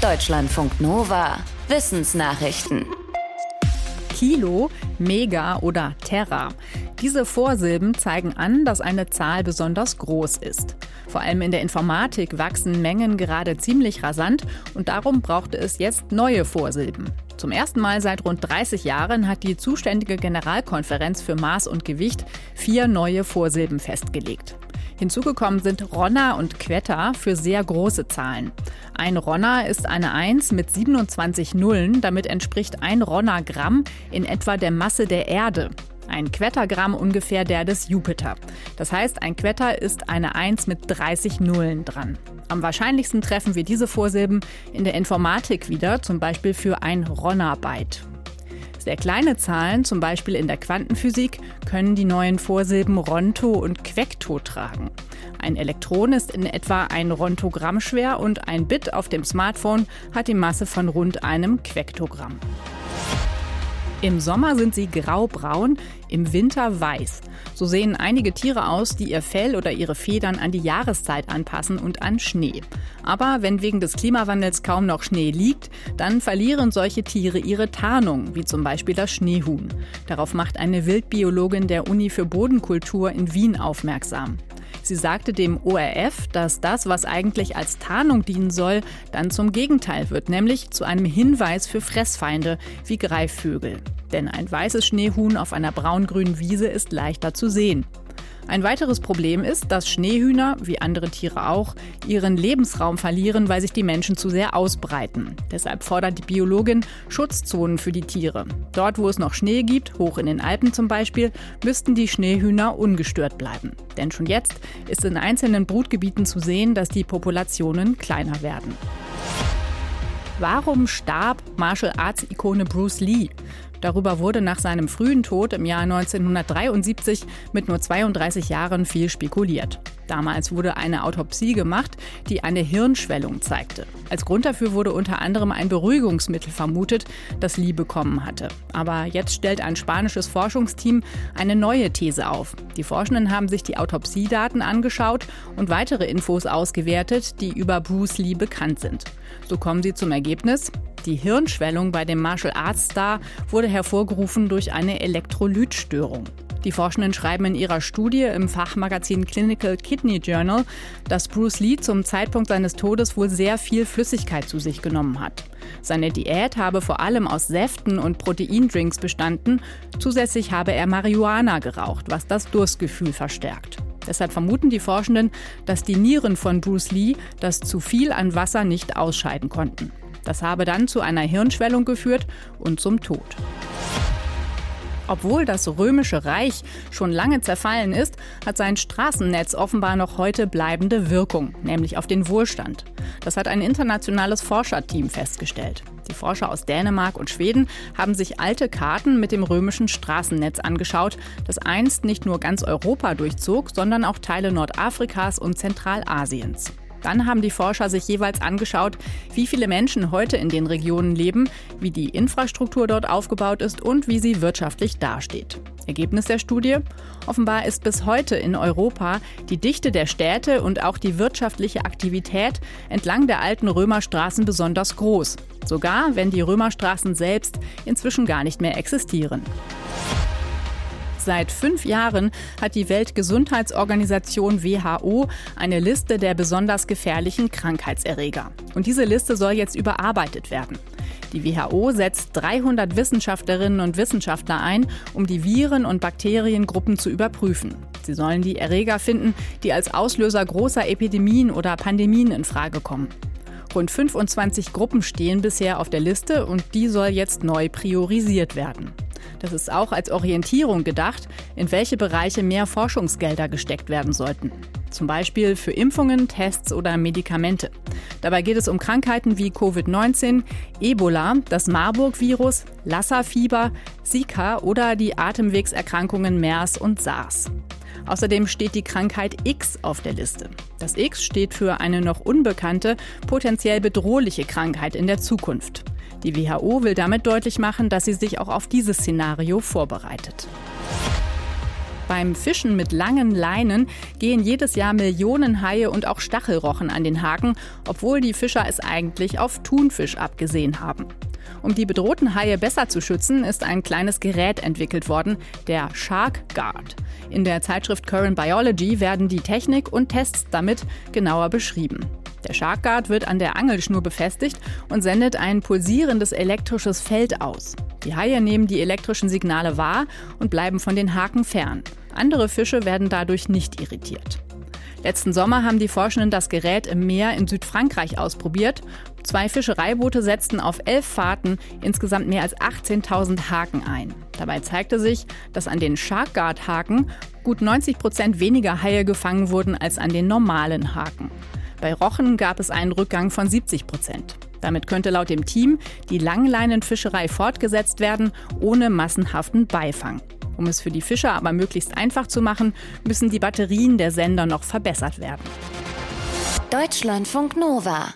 Deutschlandfunk Nova. Wissensnachrichten. Kilo, Mega oder Terra. Diese Vorsilben zeigen an, dass eine Zahl besonders groß ist. Vor allem in der Informatik wachsen Mengen gerade ziemlich rasant und darum brauchte es jetzt neue Vorsilben. Zum ersten Mal seit rund 30 Jahren hat die zuständige Generalkonferenz für Maß und Gewicht vier neue Vorsilben festgelegt. Hinzugekommen sind Ronna und Quetta für sehr große Zahlen. Ein Ronna ist eine 1 mit 27 Nullen, damit entspricht ein Ronna-Gramm in etwa der Masse der Erde. Ein Quettagramm ungefähr der des Jupiter. Das heißt, ein Quetta ist eine 1 mit 30 Nullen dran. Am wahrscheinlichsten treffen wir diese Vorsilben in der Informatik wieder, zum Beispiel für ein Ronna-Byte. Sehr kleine Zahlen, zum Beispiel in der Quantenphysik, können die neuen Vorsilben Ronto und Quecto tragen. Ein Elektron ist in etwa ein Rontogramm schwer und ein Bit auf dem Smartphone hat die Masse von rund einem Quektogramm. Im Sommer sind sie graubraun, im Winter weiß. So sehen einige Tiere aus, die ihr Fell oder ihre Federn an die Jahreszeit anpassen und an Schnee. Aber wenn wegen des Klimawandels kaum noch Schnee liegt, dann verlieren solche Tiere ihre Tarnung, wie zum Beispiel das Schneehuhn. Darauf macht eine Wildbiologin der Uni für Bodenkultur in Wien aufmerksam. Sie sagte dem ORF, dass das, was eigentlich als Tarnung dienen soll, dann zum Gegenteil wird, nämlich zu einem Hinweis für Fressfeinde wie Greifvögel. Denn ein weißes Schneehuhn auf einer braungrünen Wiese ist leichter zu sehen. Ein weiteres Problem ist, dass Schneehühner, wie andere Tiere auch, ihren Lebensraum verlieren, weil sich die Menschen zu sehr ausbreiten. Deshalb fordert die Biologin Schutzzonen für die Tiere. Dort, wo es noch Schnee gibt, hoch in den Alpen zum Beispiel, müssten die Schneehühner ungestört bleiben. Denn schon jetzt ist in einzelnen Brutgebieten zu sehen, dass die Populationen kleiner werden. Warum starb Martial Arts Ikone Bruce Lee? Darüber wurde nach seinem frühen Tod im Jahr 1973 mit nur 32 Jahren viel spekuliert. Damals wurde eine Autopsie gemacht, die eine Hirnschwellung zeigte. Als Grund dafür wurde unter anderem ein Beruhigungsmittel vermutet, das Lee bekommen hatte. Aber jetzt stellt ein spanisches Forschungsteam eine neue These auf. Die Forschenden haben sich die Autopsiedaten angeschaut und weitere Infos ausgewertet, die über Bruce Lee bekannt sind. So kommen sie zum Ergebnis, die Hirnschwellung bei dem Martial Arts Star wurde hervorgerufen durch eine Elektrolytstörung. Die Forschenden schreiben in ihrer Studie im Fachmagazin Clinical Kidney Journal, dass Bruce Lee zum Zeitpunkt seines Todes wohl sehr viel Flüssigkeit zu sich genommen hat. Seine Diät habe vor allem aus Säften und Proteindrinks bestanden. Zusätzlich habe er Marihuana geraucht, was das Durstgefühl verstärkt. Deshalb vermuten die Forschenden, dass die Nieren von Bruce Lee das zu viel an Wasser nicht ausscheiden konnten. Das habe dann zu einer Hirnschwellung geführt und zum Tod. Obwohl das römische Reich schon lange zerfallen ist, hat sein Straßennetz offenbar noch heute bleibende Wirkung, nämlich auf den Wohlstand. Das hat ein internationales Forscherteam festgestellt. Die Forscher aus Dänemark und Schweden haben sich alte Karten mit dem römischen Straßennetz angeschaut, das einst nicht nur ganz Europa durchzog, sondern auch Teile Nordafrikas und Zentralasiens. Dann haben die Forscher sich jeweils angeschaut, wie viele Menschen heute in den Regionen leben, wie die Infrastruktur dort aufgebaut ist und wie sie wirtschaftlich dasteht. Ergebnis der Studie? Offenbar ist bis heute in Europa die Dichte der Städte und auch die wirtschaftliche Aktivität entlang der alten Römerstraßen besonders groß. Sogar wenn die Römerstraßen selbst inzwischen gar nicht mehr existieren. Seit fünf Jahren hat die Weltgesundheitsorganisation WHO eine Liste der besonders gefährlichen Krankheitserreger. Und diese Liste soll jetzt überarbeitet werden. Die WHO setzt 300 Wissenschaftlerinnen und Wissenschaftler ein, um die Viren- und Bakteriengruppen zu überprüfen. Sie sollen die Erreger finden, die als Auslöser großer Epidemien oder Pandemien in Frage kommen. Rund 25 Gruppen stehen bisher auf der Liste und die soll jetzt neu priorisiert werden. Das ist auch als Orientierung gedacht, in welche Bereiche mehr Forschungsgelder gesteckt werden sollten. Zum Beispiel für Impfungen, Tests oder Medikamente. Dabei geht es um Krankheiten wie Covid-19, Ebola, das Marburg-Virus, Lassa-Fieber, Zika oder die Atemwegserkrankungen MERS und SARS. Außerdem steht die Krankheit X auf der Liste. Das X steht für eine noch unbekannte, potenziell bedrohliche Krankheit in der Zukunft. Die WHO will damit deutlich machen, dass sie sich auch auf dieses Szenario vorbereitet. Beim Fischen mit langen Leinen gehen jedes Jahr Millionen Haie und auch Stachelrochen an den Haken, obwohl die Fischer es eigentlich auf Thunfisch abgesehen haben. Um die bedrohten Haie besser zu schützen, ist ein kleines Gerät entwickelt worden, der Shark Guard. In der Zeitschrift Current Biology werden die Technik und Tests damit genauer beschrieben. Der Shark Guard wird an der Angelschnur befestigt und sendet ein pulsierendes elektrisches Feld aus. Die Haie nehmen die elektrischen Signale wahr und bleiben von den Haken fern. Andere Fische werden dadurch nicht irritiert. Letzten Sommer haben die Forschenden das Gerät im Meer in Südfrankreich ausprobiert. Zwei Fischereiboote setzten auf elf Fahrten insgesamt mehr als 18.000 Haken ein. Dabei zeigte sich, dass an den Sharkguard-Haken gut 90 Prozent weniger Haie gefangen wurden als an den normalen Haken. Bei Rochen gab es einen Rückgang von 70 Prozent. Damit könnte laut dem Team die Langleinenfischerei fortgesetzt werden, ohne massenhaften Beifang. Um es für die Fischer aber möglichst einfach zu machen, müssen die Batterien der Sender noch verbessert werden. Deutschlandfunk Nova